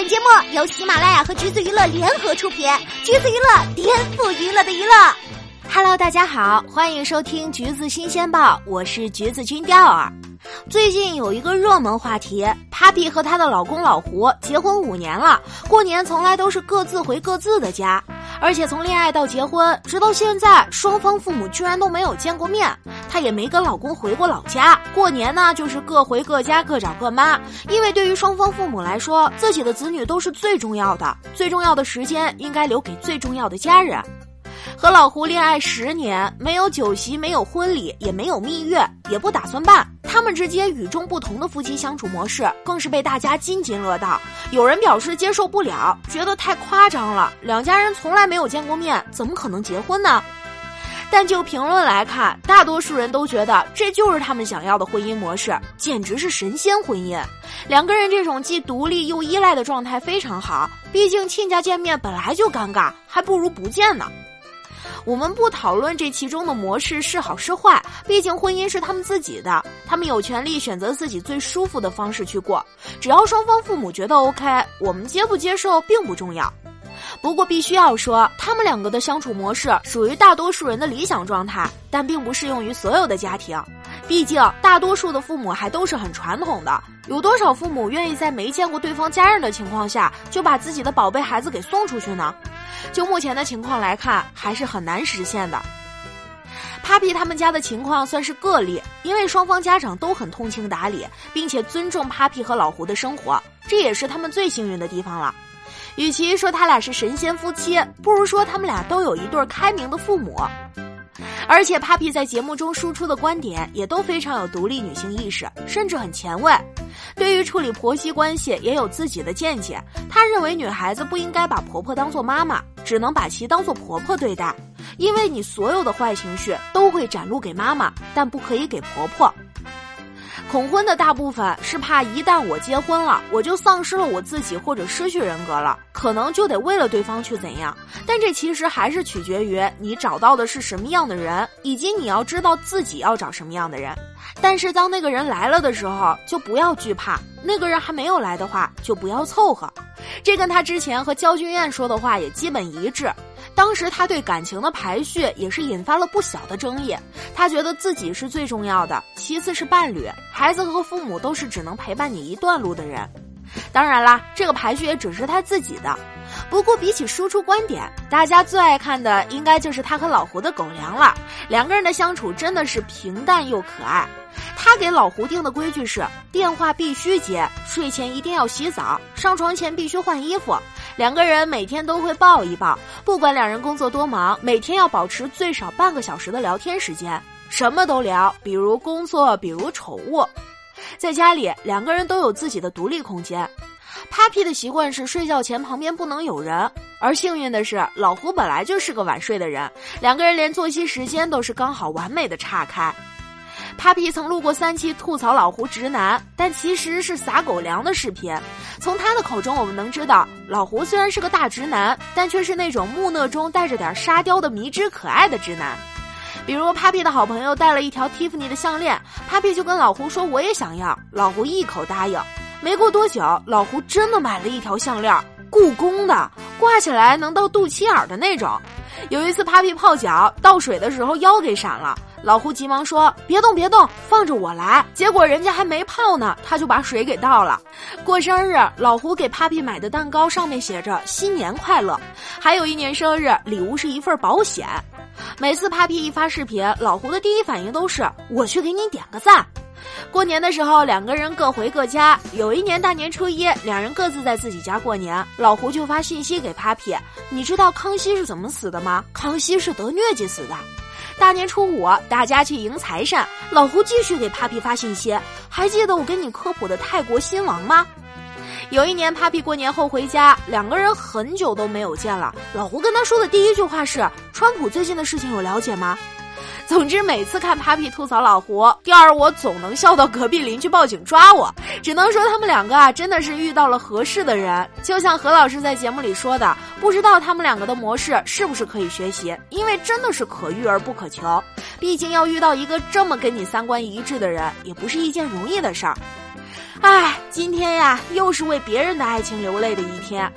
本节目由喜马拉雅和橘子娱乐联合出品，橘子娱乐颠覆娱乐的娱乐。Hello，大家好，欢迎收听橘子新鲜报，我是橘子君钓儿。最近有一个热门话题，Papi 和她的老公老胡结婚五年了，过年从来都是各自回各自的家，而且从恋爱到结婚，直到现在，双方父母居然都没有见过面。她也没跟老公回过老家，过年呢就是各回各家，各找各妈。因为对于双方父母来说，自己的子女都是最重要的，最重要的时间应该留给最重要的家人。和老胡恋爱十年，没有酒席，没有婚礼，也没有蜜月，也不打算办。他们之间与众不同的夫妻相处模式，更是被大家津津乐道。有人表示接受不了，觉得太夸张了。两家人从来没有见过面，怎么可能结婚呢？但就评论来看，大多数人都觉得这就是他们想要的婚姻模式，简直是神仙婚姻。两个人这种既独立又依赖的状态非常好，毕竟亲家见面本来就尴尬，还不如不见呢。我们不讨论这其中的模式是好是坏，毕竟婚姻是他们自己的，他们有权利选择自己最舒服的方式去过。只要双方父母觉得 OK，我们接不接受并不重要。不过必须要说，他们两个的相处模式属于大多数人的理想状态，但并不适用于所有的家庭。毕竟大多数的父母还都是很传统的，有多少父母愿意在没见过对方家人的情况下就把自己的宝贝孩子给送出去呢？就目前的情况来看，还是很难实现的。Papi 他们家的情况算是个例，因为双方家长都很通情达理，并且尊重 Papi 和老胡的生活，这也是他们最幸运的地方了。与其说他俩是神仙夫妻，不如说他们俩都有一对开明的父母。而且，Papi 在节目中输出的观点也都非常有独立女性意识，甚至很前卫。对于处理婆媳关系也有自己的见解。她认为女孩子不应该把婆婆当做妈妈，只能把其当做婆婆对待，因为你所有的坏情绪都会展露给妈妈，但不可以给婆婆。恐婚的大部分是怕一旦我结婚了，我就丧失了我自己或者失去人格了，可能就得为了对方去怎样。但这其实还是取决于你找到的是什么样的人，以及你要知道自己要找什么样的人。但是当那个人来了的时候，就不要惧怕；那个人还没有来的话，就不要凑合。这跟他之前和焦俊艳说的话也基本一致。当时他对感情的排序也是引发了不小的争议。他觉得自己是最重要的，其次是伴侣，孩子和父母都是只能陪伴你一段路的人。当然啦，这个排序也只是他自己的。不过比起输出观点，大家最爱看的应该就是他和老胡的狗粮了。两个人的相处真的是平淡又可爱。他给老胡定的规矩是：电话必须接，睡前一定要洗澡，上床前必须换衣服。两个人每天都会抱一抱，不管两人工作多忙，每天要保持最少半个小时的聊天时间，什么都聊，比如工作，比如宠物。在家里，两个人都有自己的独立空间。Papi 的习惯是睡觉前旁边不能有人，而幸运的是，老胡本来就是个晚睡的人，两个人连作息时间都是刚好完美的岔开。Papi 曾录过三期吐槽老胡直男，但其实是撒狗粮的视频。从他的口中，我们能知道，老胡虽然是个大直男，但却是那种木讷中带着点沙雕的迷之可爱的直男。比如，Papi 的好朋友带了一条 Tiffany 的项链，Papi 就跟老胡说：“我也想要。”老胡一口答应。没过多久，老胡真的买了一条项链，故宫的，挂起来能到肚脐眼的那种。有一次，Papi 泡脚倒水的时候腰给闪了。老胡急忙说：“别动，别动，放着我来。”结果人家还没泡呢，他就把水给倒了。过生日，老胡给 Papi 买的蛋糕上面写着“新年快乐”，还有一年生日礼物是一份保险。每次 Papi 一发视频，老胡的第一反应都是“我去给你点个赞”。过年的时候，两个人各回各家。有一年大年初一，两人各自在自己家过年，老胡就发信息给 Papi：“ 你知道康熙是怎么死的吗？康熙是得疟疾死的。”大年初五，大家去迎财神。老胡继续给 Papi 发信息：“还记得我给你科普的泰国新王吗？”有一年，Papi 过年后回家，两个人很久都没有见了。老胡跟他说的第一句话是：“川普最近的事情有了解吗？” 总之，每次看 Papi 吐槽老胡，第二我总能笑到隔壁邻居报警抓我。只能说他们两个啊，真的是遇到了合适的人。就像何老师在节目里说的，不知道他们两个的模式是不是可以学习，因为真的是可遇而不可求。毕竟要遇到一个这么跟你三观一致的人，也不是一件容易的事儿。唉，今天呀，又是为别人的爱情流泪的一天。